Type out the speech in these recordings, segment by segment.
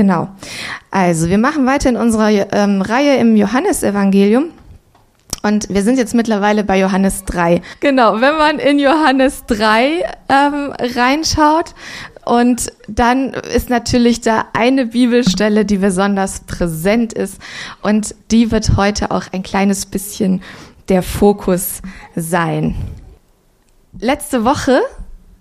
Genau. Also, wir machen weiter in unserer ähm, Reihe im Johannesevangelium. Und wir sind jetzt mittlerweile bei Johannes 3. Genau, wenn man in Johannes 3 ähm, reinschaut, und dann ist natürlich da eine Bibelstelle, die besonders präsent ist. Und die wird heute auch ein kleines bisschen der Fokus sein. Letzte Woche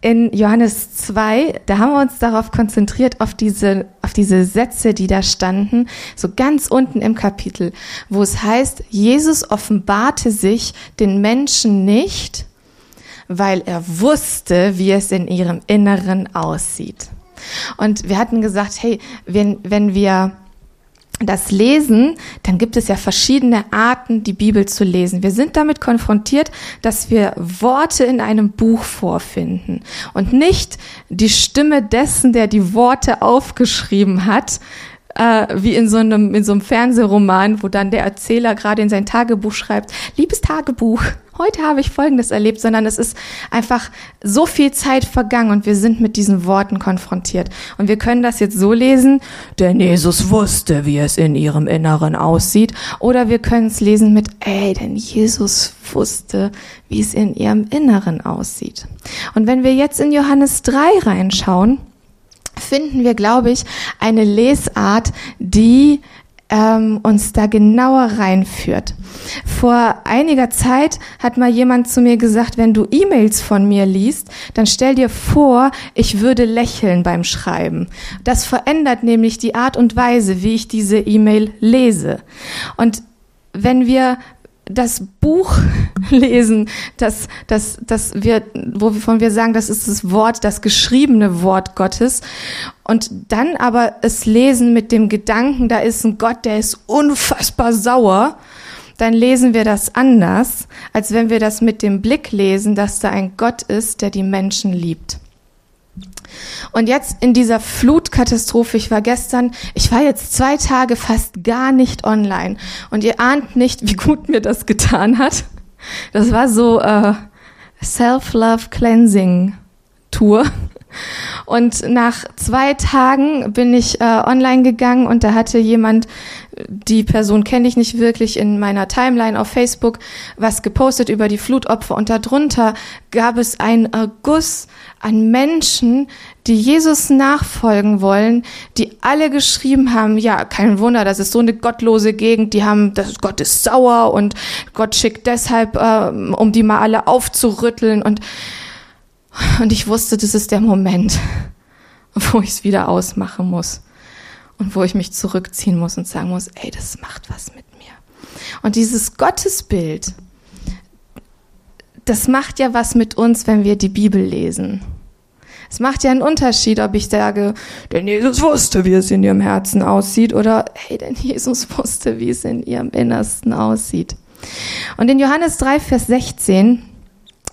in Johannes 2, da haben wir uns darauf konzentriert, auf diese, auf diese Sätze, die da standen, so ganz unten im Kapitel, wo es heißt, Jesus offenbarte sich den Menschen nicht, weil er wusste, wie es in ihrem Inneren aussieht. Und wir hatten gesagt, hey, wenn, wenn wir das Lesen, dann gibt es ja verschiedene Arten, die Bibel zu lesen. Wir sind damit konfrontiert, dass wir Worte in einem Buch vorfinden und nicht die Stimme dessen, der die Worte aufgeschrieben hat, äh, wie in so einem in so einem Fernsehroman, wo dann der Erzähler gerade in sein Tagebuch schreibt: Liebes Tagebuch, heute habe ich Folgendes erlebt, sondern es ist einfach so viel Zeit vergangen und wir sind mit diesen Worten konfrontiert. Und wir können das jetzt so lesen, denn Jesus wusste, wie es in ihrem Inneren aussieht. Oder wir können es lesen mit, ey, denn Jesus wusste, wie es in ihrem Inneren aussieht. Und wenn wir jetzt in Johannes 3 reinschauen, finden wir, glaube ich, eine Lesart, die ähm, uns da genauer reinführt. Vor einiger Zeit hat mal jemand zu mir gesagt, wenn du E-Mails von mir liest, dann stell dir vor, ich würde lächeln beim Schreiben. Das verändert nämlich die Art und Weise, wie ich diese E-Mail lese. Und wenn wir das Buch lesen, das, das, das wir, wovon wir sagen, das ist das Wort, das geschriebene Wort Gottes. Und dann aber es lesen mit dem Gedanken, da ist ein Gott, der ist unfassbar sauer, dann lesen wir das anders, als wenn wir das mit dem Blick lesen, dass da ein Gott ist, der die Menschen liebt. Und jetzt in dieser Flutkatastrophe, ich war gestern, ich war jetzt zwei Tage fast gar nicht online. Und ihr ahnt nicht, wie gut mir das getan hat. Das war so äh, Self-Love Cleansing Tour. Und nach zwei Tagen bin ich äh, online gegangen und da hatte jemand, die Person kenne ich nicht wirklich, in meiner Timeline auf Facebook was gepostet über die Flutopfer. Und darunter gab es einen Guss an Menschen, die Jesus nachfolgen wollen, die alle geschrieben haben, ja, kein Wunder, das ist so eine gottlose Gegend, die haben, das, Gott ist sauer und Gott schickt deshalb, äh, um die mal alle aufzurütteln. Und und ich wusste, das ist der Moment, wo ich es wieder ausmachen muss und wo ich mich zurückziehen muss und sagen muss, ey, das macht was mit mir. Und dieses Gottesbild, das macht ja was mit uns, wenn wir die Bibel lesen. Es macht ja einen Unterschied, ob ich sage, denn Jesus wusste, wie es in ihrem Herzen aussieht, oder hey, denn Jesus wusste, wie es in ihrem Innersten aussieht. Und in Johannes 3, Vers 16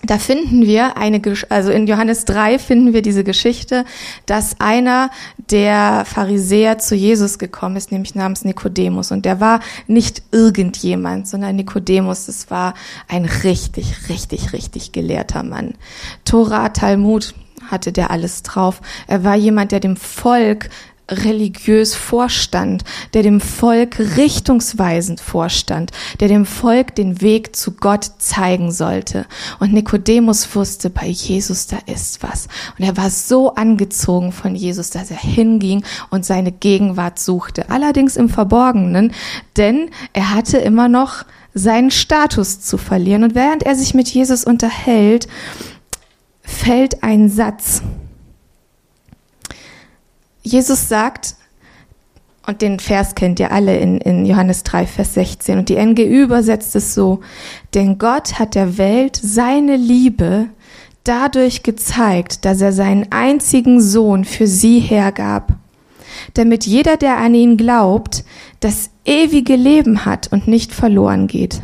da finden wir eine, also in Johannes 3 finden wir diese Geschichte, dass einer der Pharisäer zu Jesus gekommen ist, nämlich namens Nikodemus. Und der war nicht irgendjemand, sondern Nikodemus, das war ein richtig, richtig, richtig gelehrter Mann. Tora, Talmud hatte der alles drauf. Er war jemand, der dem Volk religiös vorstand, der dem Volk richtungsweisend vorstand, der dem Volk den Weg zu Gott zeigen sollte. Und Nikodemus wusste, bei Jesus da ist was. Und er war so angezogen von Jesus, dass er hinging und seine Gegenwart suchte. Allerdings im Verborgenen, denn er hatte immer noch seinen Status zu verlieren. Und während er sich mit Jesus unterhält, fällt ein Satz. Jesus sagt, und den Vers kennt ihr alle in, in Johannes 3, Vers 16, und die NGÜ übersetzt es so, denn Gott hat der Welt seine Liebe dadurch gezeigt, dass er seinen einzigen Sohn für sie hergab, damit jeder, der an ihn glaubt, das ewige Leben hat und nicht verloren geht.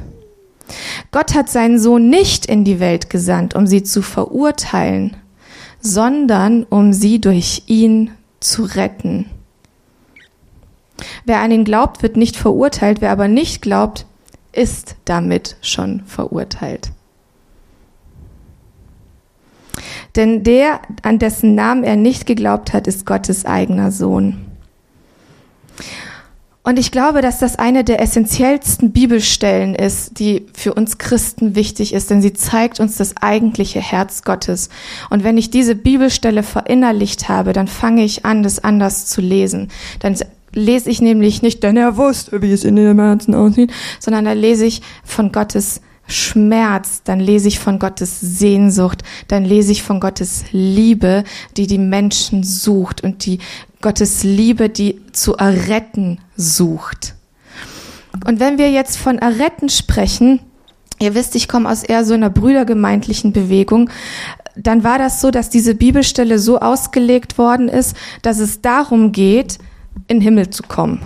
Gott hat seinen Sohn nicht in die Welt gesandt, um sie zu verurteilen, sondern um sie durch ihn zu retten. Wer an ihn glaubt, wird nicht verurteilt, wer aber nicht glaubt, ist damit schon verurteilt. Denn der, an dessen Namen er nicht geglaubt hat, ist Gottes eigener Sohn. Und ich glaube, dass das eine der essentiellsten Bibelstellen ist, die für uns Christen wichtig ist, denn sie zeigt uns das eigentliche Herz Gottes. Und wenn ich diese Bibelstelle verinnerlicht habe, dann fange ich an, das anders zu lesen. Dann lese ich nämlich nicht, denn er wusste, wie es in den Herzen aussieht, sondern da lese ich von Gottes Schmerz, dann lese ich von Gottes Sehnsucht, dann lese ich von Gottes Liebe, die die Menschen sucht und die Gottes Liebe, die zu erretten sucht. Und wenn wir jetzt von erretten sprechen, ihr wisst, ich komme aus eher so einer brüdergemeindlichen Bewegung, dann war das so, dass diese Bibelstelle so ausgelegt worden ist, dass es darum geht, in Himmel zu kommen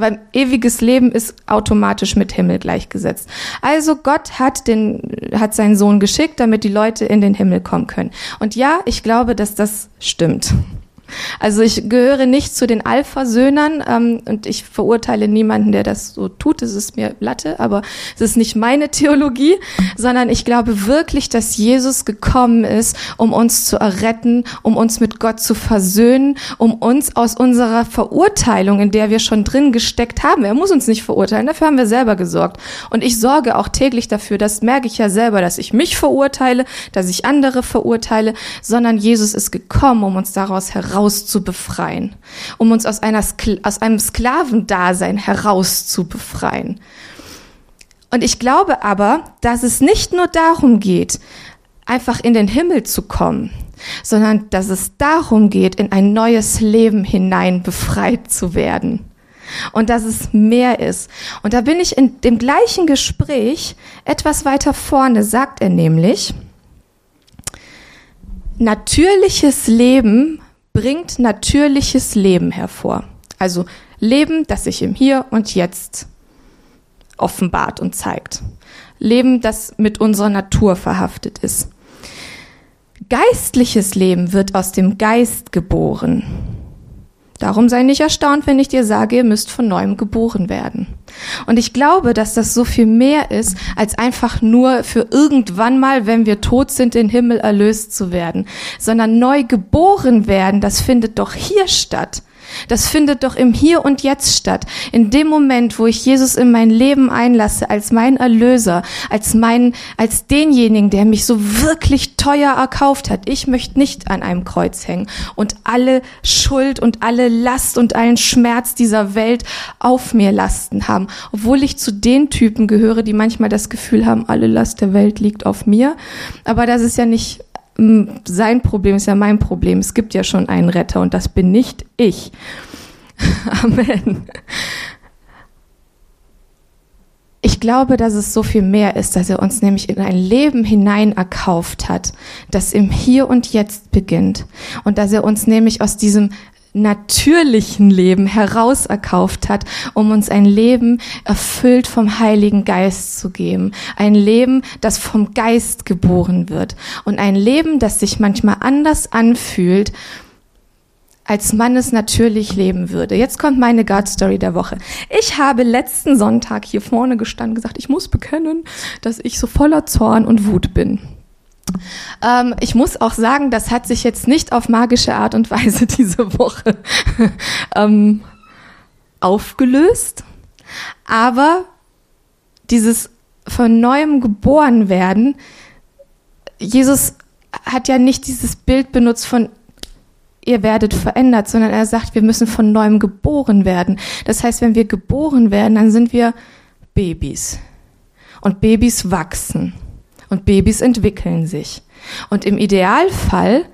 weil ewiges Leben ist automatisch mit Himmel gleichgesetzt. Also Gott hat den, hat seinen Sohn geschickt, damit die Leute in den Himmel kommen können. Und ja, ich glaube, dass das stimmt. Also ich gehöre nicht zu den Alpha-Söhnern ähm, und ich verurteile niemanden, der das so tut. Es ist mir Latte, aber es ist nicht meine Theologie, sondern ich glaube wirklich, dass Jesus gekommen ist, um uns zu erretten, um uns mit Gott zu versöhnen, um uns aus unserer Verurteilung, in der wir schon drin gesteckt haben, er muss uns nicht verurteilen, dafür haben wir selber gesorgt. Und ich sorge auch täglich dafür, das merke ich ja selber, dass ich mich verurteile, dass ich andere verurteile, sondern Jesus ist gekommen, um uns daraus heraus herauszubefreien, um uns aus, einer, aus einem Sklavendasein herauszubefreien. Und ich glaube aber, dass es nicht nur darum geht, einfach in den Himmel zu kommen, sondern dass es darum geht, in ein neues Leben hinein befreit zu werden. Und dass es mehr ist. Und da bin ich in dem gleichen Gespräch etwas weiter vorne, sagt er nämlich, natürliches Leben bringt natürliches Leben hervor. Also Leben, das sich im Hier und Jetzt offenbart und zeigt. Leben, das mit unserer Natur verhaftet ist. Geistliches Leben wird aus dem Geist geboren. Darum sei nicht erstaunt, wenn ich dir sage, ihr müsst von neuem geboren werden. Und ich glaube, dass das so viel mehr ist, als einfach nur für irgendwann mal, wenn wir tot sind, den Himmel erlöst zu werden, sondern neu geboren werden, das findet doch hier statt. Das findet doch im Hier und Jetzt statt. In dem Moment, wo ich Jesus in mein Leben einlasse, als mein Erlöser, als mein, als denjenigen, der mich so wirklich teuer erkauft hat. Ich möchte nicht an einem Kreuz hängen und alle Schuld und alle Last und allen Schmerz dieser Welt auf mir lasten haben. Obwohl ich zu den Typen gehöre, die manchmal das Gefühl haben, alle Last der Welt liegt auf mir. Aber das ist ja nicht sein Problem ist ja mein Problem. Es gibt ja schon einen Retter und das bin nicht ich. Amen. Ich glaube, dass es so viel mehr ist, dass er uns nämlich in ein Leben hinein erkauft hat, das im Hier und Jetzt beginnt. Und dass er uns nämlich aus diesem natürlichen Leben herauserkauft hat, um uns ein Leben erfüllt vom Heiligen Geist zu geben. Ein Leben, das vom Geist geboren wird. Und ein Leben, das sich manchmal anders anfühlt, als man es natürlich leben würde. Jetzt kommt meine God Story der Woche. Ich habe letzten Sonntag hier vorne gestanden gesagt, ich muss bekennen, dass ich so voller Zorn und Wut bin. Ähm, ich muss auch sagen, das hat sich jetzt nicht auf magische Art und Weise diese Woche ähm, aufgelöst. Aber dieses von neuem geboren werden, Jesus hat ja nicht dieses Bild benutzt von ihr werdet verändert, sondern er sagt, wir müssen von neuem geboren werden. Das heißt, wenn wir geboren werden, dann sind wir Babys. Und Babys wachsen. Und Babys entwickeln sich. Und im Idealfall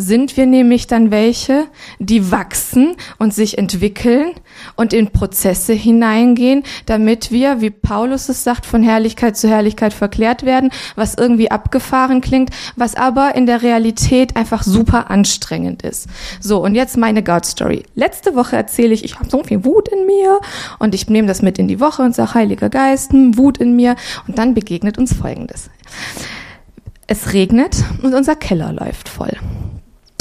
sind wir nämlich dann welche, die wachsen und sich entwickeln und in Prozesse hineingehen, damit wir, wie Paulus es sagt, von Herrlichkeit zu Herrlichkeit verklärt werden, was irgendwie abgefahren klingt, was aber in der Realität einfach super anstrengend ist. So, und jetzt meine God Story. Letzte Woche erzähle ich, ich habe so viel Wut in mir und ich nehme das mit in die Woche und sage, Heiliger Geist, hm, Wut in mir. Und dann begegnet uns Folgendes. Es regnet und unser Keller läuft voll.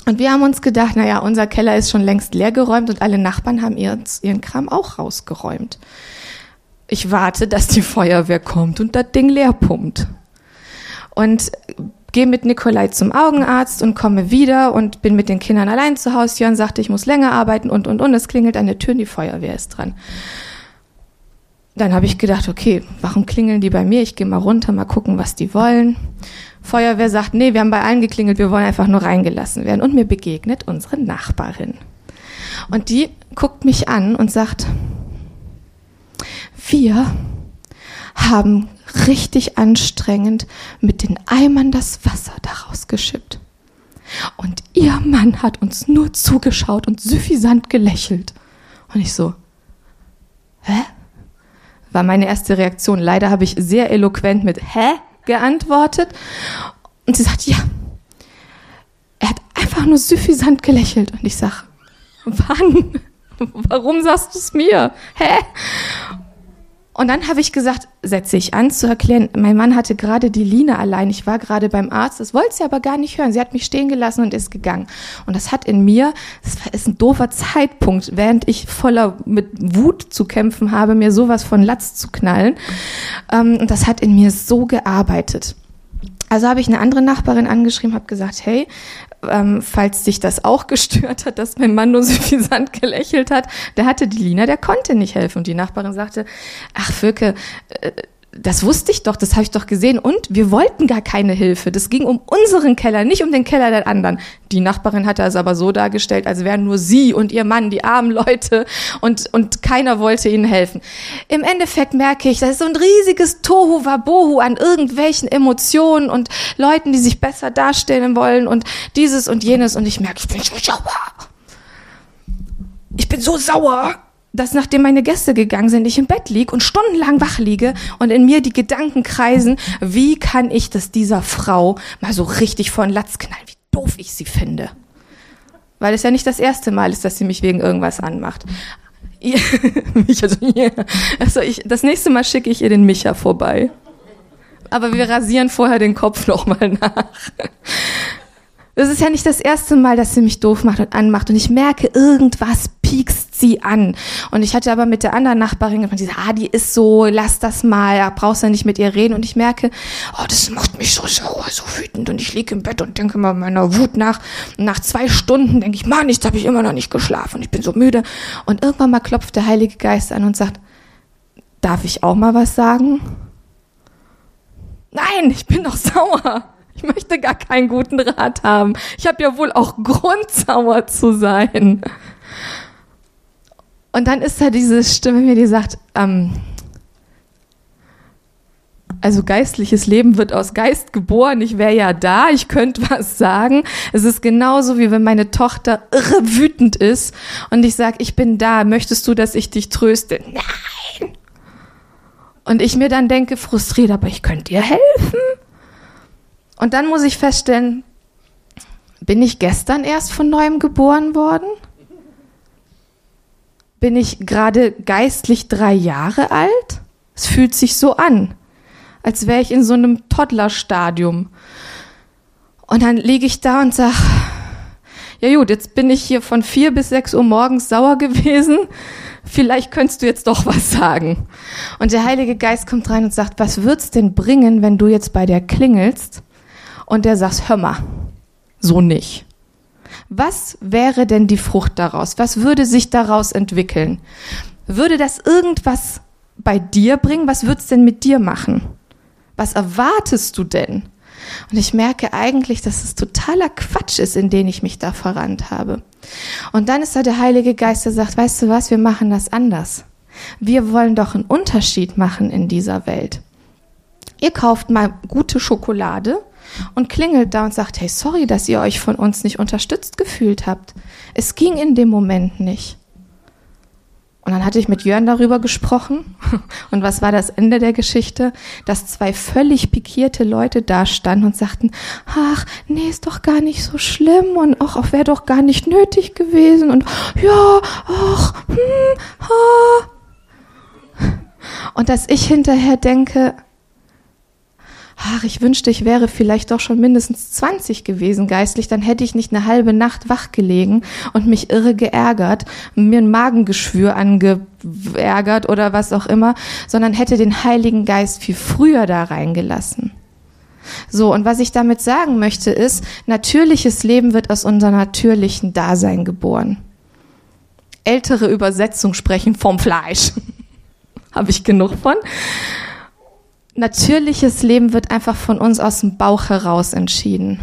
Und wir haben uns gedacht, naja, unser Keller ist schon längst leergeräumt und alle Nachbarn haben ihren, ihren Kram auch rausgeräumt. Ich warte, dass die Feuerwehr kommt und das Ding leer pumpt. Und gehe mit Nikolai zum Augenarzt und komme wieder und bin mit den Kindern allein zu Hause. Jörn sagte, ich muss länger arbeiten und, und, und. Es klingelt an der Tür und die Feuerwehr ist dran. Dann habe ich gedacht, okay, warum klingeln die bei mir? Ich gehe mal runter, mal gucken, was die wollen. Feuerwehr sagt, nee, wir haben bei allen geklingelt, wir wollen einfach nur reingelassen werden. Und mir begegnet unsere Nachbarin. Und die guckt mich an und sagt, wir haben richtig anstrengend mit den Eimern das Wasser daraus geschippt. Und ihr Mann hat uns nur zugeschaut und suffisant gelächelt. Und ich so, hä? War meine erste Reaktion. Leider habe ich sehr eloquent mit hä geantwortet. Und sie sagt, ja. Er hat einfach nur suffisant gelächelt. Und ich sag, wann? Warum sagst du es mir? Hä? Und dann habe ich gesagt, setze ich an zu erklären, mein Mann hatte gerade die Line allein, ich war gerade beim Arzt, das wollte sie aber gar nicht hören. Sie hat mich stehen gelassen und ist gegangen. Und das hat in mir, das ist ein doofer Zeitpunkt, während ich voller mit Wut zu kämpfen habe, mir sowas von Latz zu knallen. Ähm, und das hat in mir so gearbeitet. Also habe ich eine andere Nachbarin angeschrieben, habe gesagt, hey, ähm, falls dich das auch gestört hat, dass mein Mann nur suffisant gelächelt hat, der hatte die Lina, der konnte nicht helfen. Und die Nachbarin sagte, ach Fürke, äh, das wusste ich doch, das habe ich doch gesehen. Und wir wollten gar keine Hilfe. Das ging um unseren Keller, nicht um den Keller der anderen. Die Nachbarin hatte es aber so dargestellt, als wären nur sie und ihr Mann die armen Leute und, und keiner wollte ihnen helfen. Im Endeffekt merke ich, das ist so ein riesiges Tohu Wabohu an irgendwelchen Emotionen und Leuten, die sich besser darstellen wollen und dieses und jenes. Und ich merke, ich bin so sauer. Ich bin so sauer dass nachdem meine Gäste gegangen sind, ich im Bett lieg und stundenlang wach liege und in mir die Gedanken kreisen, wie kann ich das dieser Frau mal so richtig von Latz knallen, wie doof ich sie finde. Weil es ja nicht das erste Mal ist, dass sie mich wegen irgendwas anmacht. also, yeah. also ich, das nächste Mal schicke ich ihr den Micha vorbei. Aber wir rasieren vorher den Kopf nochmal nach. Das ist ja nicht das erste Mal, dass sie mich doof macht und anmacht und ich merke, irgendwas piekst sie an. Und ich hatte aber mit der anderen Nachbarin gesagt, die sagt, ah, die ist so, lass das mal, brauchst ja nicht mit ihr reden. Und ich merke, oh, das macht mich so sauer, so wütend. Und ich liege im Bett und denke mal meiner Wut nach. Und nach zwei Stunden denke ich, Mann, jetzt habe ich immer noch nicht geschlafen und ich bin so müde. Und irgendwann mal klopft der Heilige Geist an und sagt, darf ich auch mal was sagen? Nein, ich bin doch sauer. Ich möchte gar keinen guten Rat haben. Ich habe ja wohl auch Grund, sauer zu sein. Und dann ist da diese Stimme mir, die sagt, ähm, also geistliches Leben wird aus Geist geboren. Ich wäre ja da, ich könnte was sagen. Es ist genauso wie wenn meine Tochter irre wütend ist und ich sage, ich bin da. Möchtest du, dass ich dich tröste? Nein. Und ich mir dann denke, frustriert, aber ich könnte dir helfen. Und dann muss ich feststellen, bin ich gestern erst von neuem geboren worden? Bin ich gerade geistlich drei Jahre alt? Es fühlt sich so an, als wäre ich in so einem Toddlerstadium. Und dann liege ich da und sag, ja gut, jetzt bin ich hier von vier bis sechs Uhr morgens sauer gewesen. Vielleicht könntest du jetzt doch was sagen. Und der Heilige Geist kommt rein und sagt, was wird's denn bringen, wenn du jetzt bei der klingelst und der sagt, hör mal, so nicht. Was wäre denn die Frucht daraus? Was würde sich daraus entwickeln? Würde das irgendwas bei dir bringen? Was würde es denn mit dir machen? Was erwartest du denn? Und ich merke eigentlich, dass es totaler Quatsch ist, in den ich mich da verrannt habe. Und dann ist da der Heilige Geist, der sagt, weißt du was, wir machen das anders. Wir wollen doch einen Unterschied machen in dieser Welt. Ihr kauft mal gute Schokolade und klingelt da und sagt, hey, sorry, dass ihr euch von uns nicht unterstützt gefühlt habt. Es ging in dem Moment nicht. Und dann hatte ich mit Jörn darüber gesprochen. Und was war das Ende der Geschichte? Dass zwei völlig pikierte Leute da standen und sagten, ach, nee, ist doch gar nicht so schlimm und ach, auch wäre doch gar nicht nötig gewesen und ja, ach, hm, ha. Und dass ich hinterher denke, ach, ich wünschte, ich wäre vielleicht doch schon mindestens 20 gewesen geistlich, dann hätte ich nicht eine halbe Nacht wach gelegen und mich irre geärgert, mir ein Magengeschwür angeärgert oder was auch immer, sondern hätte den Heiligen Geist viel früher da reingelassen. So, und was ich damit sagen möchte ist, natürliches Leben wird aus unserem natürlichen Dasein geboren. Ältere Übersetzungen sprechen vom Fleisch. Habe ich genug von. Natürliches Leben wird einfach von uns aus dem Bauch heraus entschieden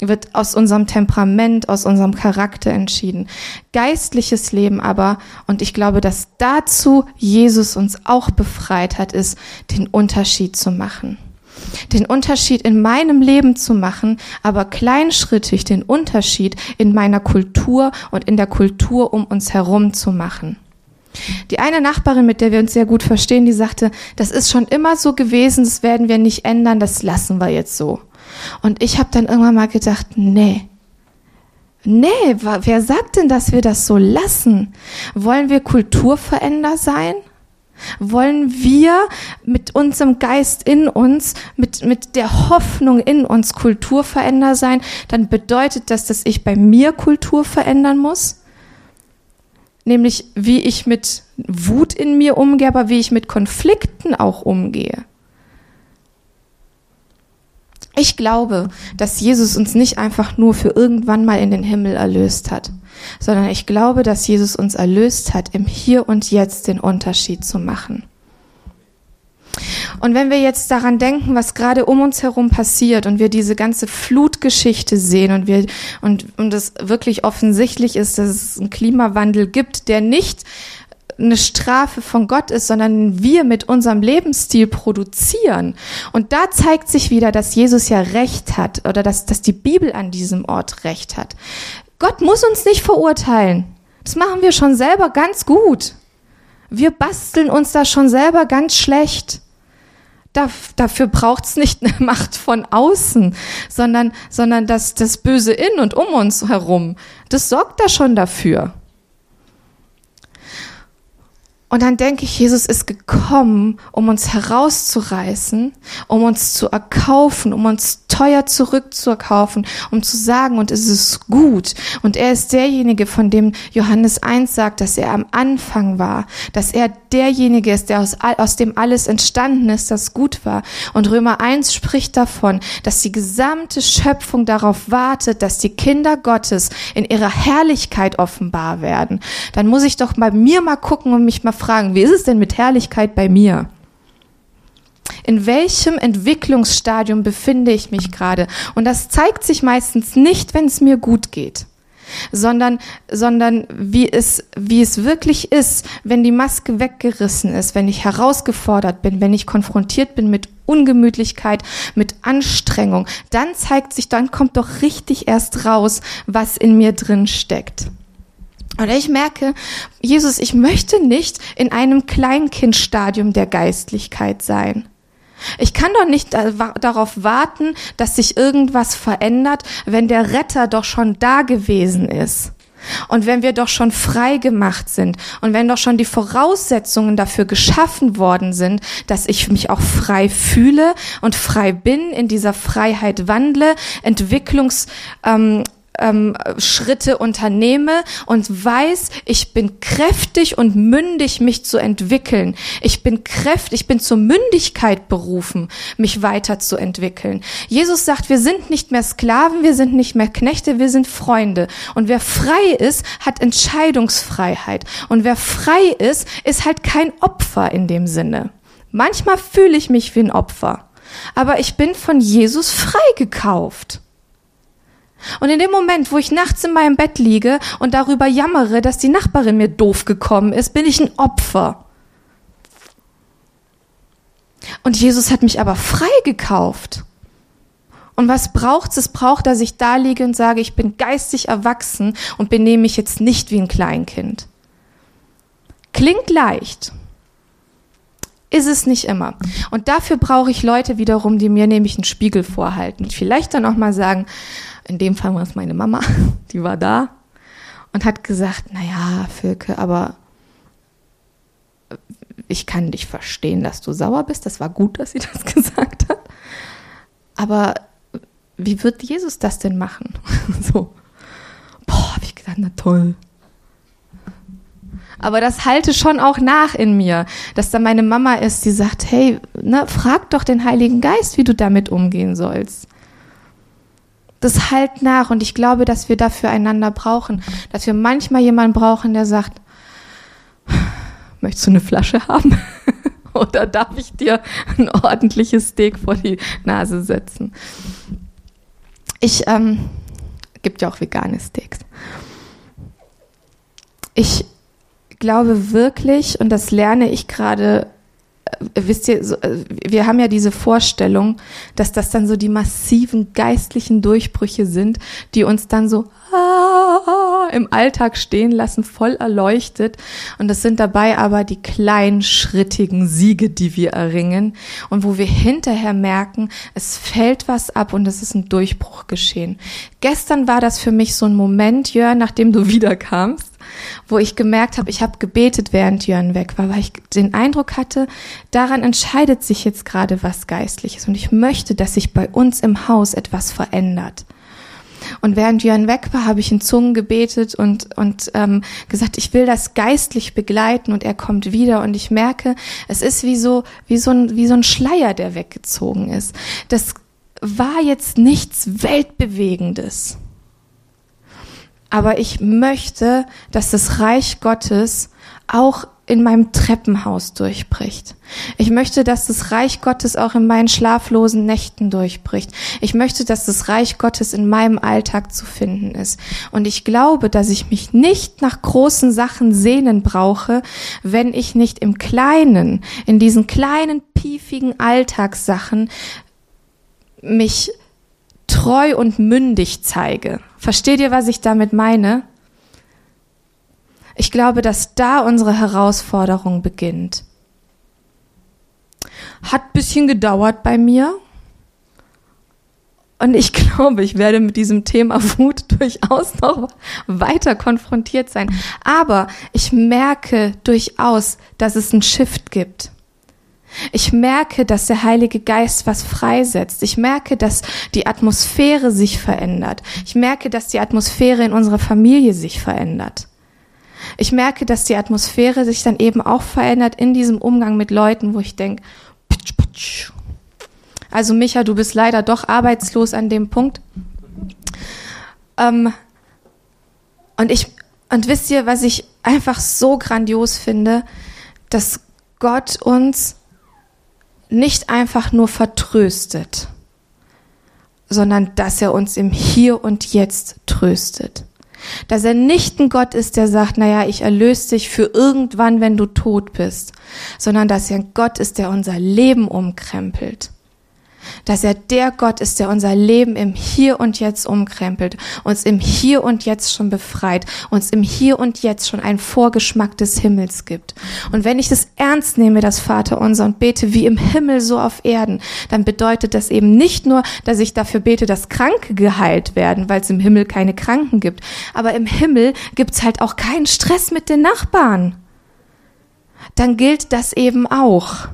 wird aus unserem Temperament, aus unserem Charakter entschieden. Geistliches Leben aber, und ich glaube, dass dazu Jesus uns auch befreit hat, ist, den Unterschied zu machen. Den Unterschied in meinem Leben zu machen, aber kleinschrittig den Unterschied in meiner Kultur und in der Kultur um uns herum zu machen. Die eine Nachbarin, mit der wir uns sehr gut verstehen, die sagte, das ist schon immer so gewesen, das werden wir nicht ändern, das lassen wir jetzt so. Und ich habe dann irgendwann mal gedacht, nee. Nee, wer sagt denn, dass wir das so lassen? Wollen wir Kulturveränder sein? Wollen wir mit unserem Geist in uns, mit, mit der Hoffnung in uns Kulturveränder sein? Dann bedeutet das, dass ich bei mir Kultur verändern muss? Nämlich, wie ich mit Wut in mir umgehe, aber wie ich mit Konflikten auch umgehe. Ich glaube, dass Jesus uns nicht einfach nur für irgendwann mal in den Himmel erlöst hat, sondern ich glaube, dass Jesus uns erlöst hat, im Hier und Jetzt den Unterschied zu machen. Und wenn wir jetzt daran denken, was gerade um uns herum passiert und wir diese ganze Flutgeschichte sehen und wir und und es wirklich offensichtlich ist, dass es einen Klimawandel gibt, der nicht eine Strafe von Gott ist, sondern wir mit unserem Lebensstil produzieren. Und da zeigt sich wieder, dass Jesus ja recht hat oder dass, dass die Bibel an diesem Ort recht hat. Gott muss uns nicht verurteilen. Das machen wir schon selber ganz gut. Wir basteln uns da schon selber ganz schlecht. Da, dafür braucht's nicht eine Macht von außen, sondern, sondern das, das Böse in und um uns herum. Das sorgt da schon dafür. Und dann denke ich, Jesus ist gekommen, um uns herauszureißen, um uns zu erkaufen, um uns teuer zurückzukaufen, um zu sagen, und es ist gut. Und er ist derjenige, von dem Johannes 1 sagt, dass er am Anfang war, dass er derjenige ist, der aus, aus dem alles entstanden ist, das gut war. Und Römer 1 spricht davon, dass die gesamte Schöpfung darauf wartet, dass die Kinder Gottes in ihrer Herrlichkeit offenbar werden. Dann muss ich doch bei mir mal gucken und mich mal wie ist es denn mit Herrlichkeit bei mir? In welchem Entwicklungsstadium befinde ich mich gerade? Und das zeigt sich meistens nicht, wenn es mir gut geht, sondern, sondern wie es, wie es wirklich ist, wenn die Maske weggerissen ist, wenn ich herausgefordert bin, wenn ich konfrontiert bin mit Ungemütlichkeit, mit Anstrengung, dann zeigt sich, dann kommt doch richtig erst raus, was in mir drin steckt. Und ich merke, Jesus, ich möchte nicht in einem Kleinkindstadium der Geistlichkeit sein. Ich kann doch nicht darauf warten, dass sich irgendwas verändert, wenn der Retter doch schon da gewesen ist. Und wenn wir doch schon frei gemacht sind und wenn doch schon die Voraussetzungen dafür geschaffen worden sind, dass ich mich auch frei fühle und frei bin, in dieser Freiheit wandle, Entwicklungs, ähm, ähm, Schritte unternehme und weiß, ich bin kräftig und mündig, mich zu entwickeln. Ich bin kräftig, ich bin zur Mündigkeit berufen, mich weiterzuentwickeln. Jesus sagt, wir sind nicht mehr Sklaven, wir sind nicht mehr Knechte, wir sind Freunde. Und wer frei ist, hat Entscheidungsfreiheit. Und wer frei ist, ist halt kein Opfer in dem Sinne. Manchmal fühle ich mich wie ein Opfer. Aber ich bin von Jesus freigekauft. Und in dem Moment, wo ich nachts in meinem Bett liege und darüber jammere, dass die Nachbarin mir doof gekommen ist, bin ich ein Opfer. Und Jesus hat mich aber frei gekauft. Und was braucht's? Es braucht, dass ich da liege und sage, ich bin geistig erwachsen und benehme mich jetzt nicht wie ein Kleinkind. Klingt leicht. Ist es nicht immer. Und dafür brauche ich Leute wiederum, die mir nämlich einen Spiegel vorhalten. Vielleicht dann auch mal sagen, in dem Fall war es meine Mama, die war da und hat gesagt, naja, Völke, aber ich kann dich verstehen, dass du sauer bist. Das war gut, dass sie das gesagt hat. Aber wie wird Jesus das denn machen? so. Boah, hab ich gedacht, na toll. Aber das halte schon auch nach in mir, dass da meine Mama ist, die sagt, hey, ne, frag doch den Heiligen Geist, wie du damit umgehen sollst. Das halt nach und ich glaube, dass wir dafür einander brauchen, dass wir manchmal jemanden brauchen, der sagt, möchtest du eine Flasche haben? Oder darf ich dir ein ordentliches Steak vor die Nase setzen? Ich, ähm, gibt ja auch vegane Steaks. Ich glaube wirklich, und das lerne ich gerade, wisst ihr, äh, wir haben ja diese Vorstellung, dass das dann so die massiven geistlichen Durchbrüche sind, die uns dann so ah, im Alltag stehen lassen, voll erleuchtet. Und das sind dabei aber die kleinschrittigen Siege, die wir erringen und wo wir hinterher merken, es fällt was ab und es ist ein Durchbruch geschehen. Gestern war das für mich so ein Moment, Jörn, nachdem du wiederkamst wo ich gemerkt habe, ich habe gebetet, während Jörn weg war, weil ich den Eindruck hatte, daran entscheidet sich jetzt gerade was Geistliches und ich möchte, dass sich bei uns im Haus etwas verändert. Und während Jörn weg war, habe ich in Zungen gebetet und, und ähm, gesagt, ich will das geistlich begleiten und er kommt wieder und ich merke, es ist wie so, wie so ein, wie so ein Schleier, der weggezogen ist. Das war jetzt nichts Weltbewegendes. Aber ich möchte, dass das Reich Gottes auch in meinem Treppenhaus durchbricht. Ich möchte, dass das Reich Gottes auch in meinen schlaflosen Nächten durchbricht. Ich möchte, dass das Reich Gottes in meinem Alltag zu finden ist. Und ich glaube, dass ich mich nicht nach großen Sachen sehnen brauche, wenn ich nicht im Kleinen, in diesen kleinen, piefigen Alltagssachen mich treu und mündig zeige. Versteht ihr, was ich damit meine? Ich glaube, dass da unsere Herausforderung beginnt. Hat bisschen gedauert bei mir. Und ich glaube, ich werde mit diesem Thema Wut durchaus noch weiter konfrontiert sein. Aber ich merke durchaus, dass es einen Shift gibt. Ich merke, dass der Heilige Geist was freisetzt. Ich merke, dass die Atmosphäre sich verändert. Ich merke, dass die Atmosphäre in unserer Familie sich verändert. Ich merke, dass die Atmosphäre sich dann eben auch verändert in diesem Umgang mit Leuten, wo ich denke, also Micha, du bist leider doch arbeitslos an dem Punkt. Ähm, und ich, und wisst ihr, was ich einfach so grandios finde, dass Gott uns nicht einfach nur vertröstet, sondern dass er uns im Hier und Jetzt tröstet. Dass er nicht ein Gott ist, der sagt, naja, ich erlöse dich für irgendwann, wenn du tot bist, sondern dass er ein Gott ist, der unser Leben umkrempelt dass er der Gott ist, der unser Leben im Hier und Jetzt umkrempelt, uns im Hier und Jetzt schon befreit, uns im Hier und Jetzt schon einen Vorgeschmack des Himmels gibt. Und wenn ich das ernst nehme, das Vater unser, und bete wie im Himmel so auf Erden, dann bedeutet das eben nicht nur, dass ich dafür bete, dass Kranke geheilt werden, weil es im Himmel keine Kranken gibt, aber im Himmel gibt's halt auch keinen Stress mit den Nachbarn. Dann gilt das eben auch.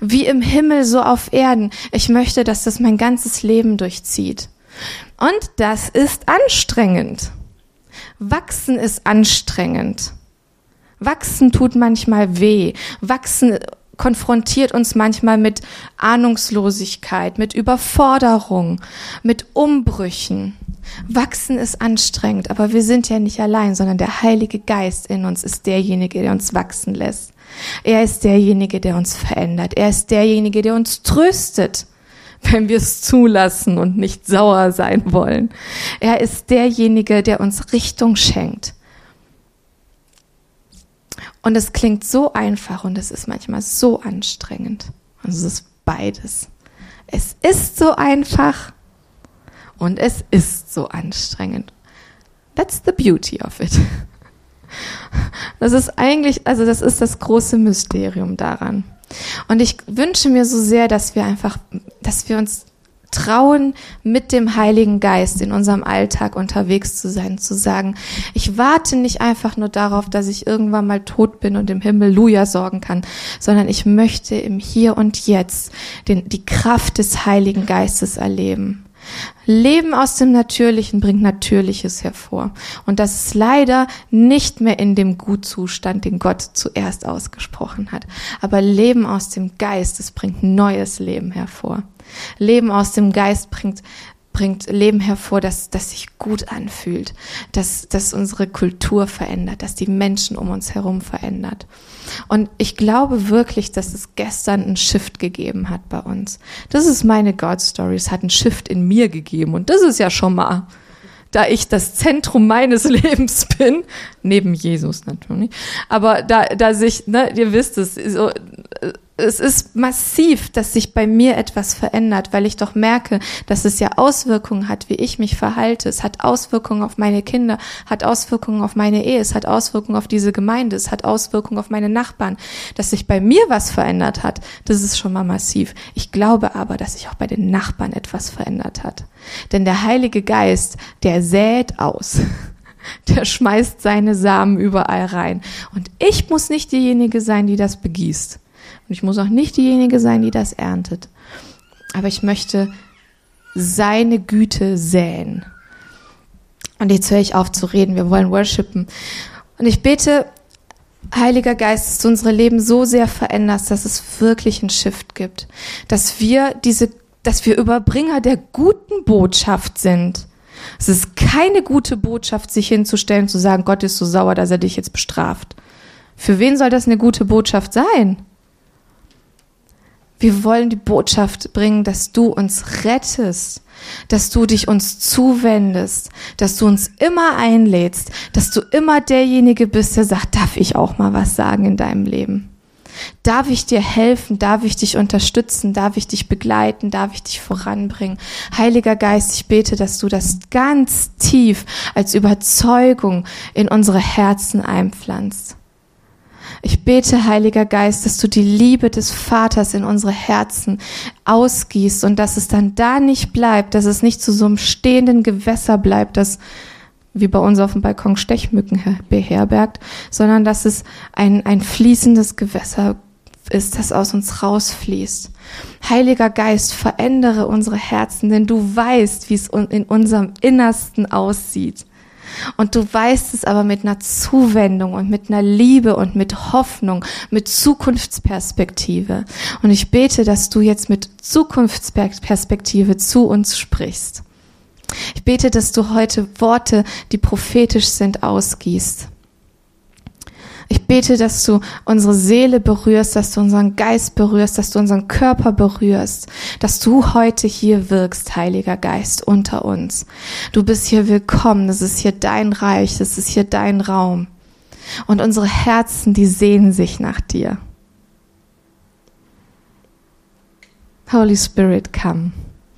Wie im Himmel, so auf Erden. Ich möchte, dass das mein ganzes Leben durchzieht. Und das ist anstrengend. Wachsen ist anstrengend. Wachsen tut manchmal weh. Wachsen konfrontiert uns manchmal mit Ahnungslosigkeit, mit Überforderung, mit Umbrüchen. Wachsen ist anstrengend, aber wir sind ja nicht allein, sondern der Heilige Geist in uns ist derjenige, der uns wachsen lässt. Er ist derjenige, der uns verändert. Er ist derjenige, der uns tröstet, wenn wir es zulassen und nicht sauer sein wollen. Er ist derjenige, der uns Richtung schenkt. Und es klingt so einfach und es ist manchmal so anstrengend. Also es ist beides. Es ist so einfach und es ist so anstrengend. That's the beauty of it. Das ist eigentlich, also das ist das große Mysterium daran. Und ich wünsche mir so sehr, dass wir einfach, dass wir uns trauen, mit dem Heiligen Geist in unserem Alltag unterwegs zu sein, zu sagen, ich warte nicht einfach nur darauf, dass ich irgendwann mal tot bin und im Himmel Luja sorgen kann, sondern ich möchte im Hier und Jetzt den, die Kraft des Heiligen Geistes erleben. Leben aus dem Natürlichen bringt Natürliches hervor. Und das ist leider nicht mehr in dem Gutzustand, den Gott zuerst ausgesprochen hat. Aber Leben aus dem Geist, es bringt neues Leben hervor. Leben aus dem Geist bringt bringt Leben hervor, das, das sich gut anfühlt, dass, dass unsere Kultur verändert, dass die Menschen um uns herum verändert. Und ich glaube wirklich, dass es gestern einen Shift gegeben hat bei uns. Das ist meine God Story. Es hat einen Shift in mir gegeben. Und das ist ja schon mal, da ich das Zentrum meines Lebens bin, neben Jesus natürlich. Aber da, da sich, ne, ihr wisst es, so, es ist massiv, dass sich bei mir etwas verändert, weil ich doch merke, dass es ja Auswirkungen hat, wie ich mich verhalte. Es hat Auswirkungen auf meine Kinder, hat Auswirkungen auf meine Ehe, es hat Auswirkungen auf diese Gemeinde, es hat Auswirkungen auf meine Nachbarn. Dass sich bei mir was verändert hat, das ist schon mal massiv. Ich glaube aber, dass sich auch bei den Nachbarn etwas verändert hat. Denn der Heilige Geist, der sät aus. Der schmeißt seine Samen überall rein. Und ich muss nicht diejenige sein, die das begießt. Und ich muss auch nicht diejenige sein, die das erntet. Aber ich möchte seine Güte säen. Und jetzt höre ich auf zu reden. Wir wollen worshipen. Und ich bete, Heiliger Geist, dass du unsere Leben so sehr veränderst, dass es wirklich einen Shift gibt. Dass wir diese, dass wir Überbringer der guten Botschaft sind. Es ist keine gute Botschaft, sich hinzustellen zu sagen, Gott ist so sauer, dass er dich jetzt bestraft. Für wen soll das eine gute Botschaft sein? Wir wollen die Botschaft bringen, dass du uns rettest, dass du dich uns zuwendest, dass du uns immer einlädst, dass du immer derjenige bist, der sagt, darf ich auch mal was sagen in deinem Leben? Darf ich dir helfen? Darf ich dich unterstützen? Darf ich dich begleiten? Darf ich dich voranbringen? Heiliger Geist, ich bete, dass du das ganz tief als Überzeugung in unsere Herzen einpflanzt. Ich bete, Heiliger Geist, dass du die Liebe des Vaters in unsere Herzen ausgießt und dass es dann da nicht bleibt, dass es nicht zu so einem stehenden Gewässer bleibt, das wie bei uns auf dem Balkon Stechmücken beherbergt, sondern dass es ein, ein fließendes Gewässer ist, das aus uns rausfließt. Heiliger Geist, verändere unsere Herzen, denn du weißt, wie es in unserem Innersten aussieht. Und du weißt es aber mit einer Zuwendung und mit einer Liebe und mit Hoffnung, mit Zukunftsperspektive. Und ich bete, dass du jetzt mit Zukunftsperspektive zu uns sprichst. Ich bete, dass du heute Worte, die prophetisch sind, ausgießt. Ich bete, dass du unsere Seele berührst, dass du unseren Geist berührst, dass du unseren Körper berührst, dass du heute hier wirkst, Heiliger Geist, unter uns. Du bist hier willkommen, das ist hier dein Reich, das ist hier dein Raum. Und unsere Herzen, die sehnen sich nach dir. Holy Spirit, come.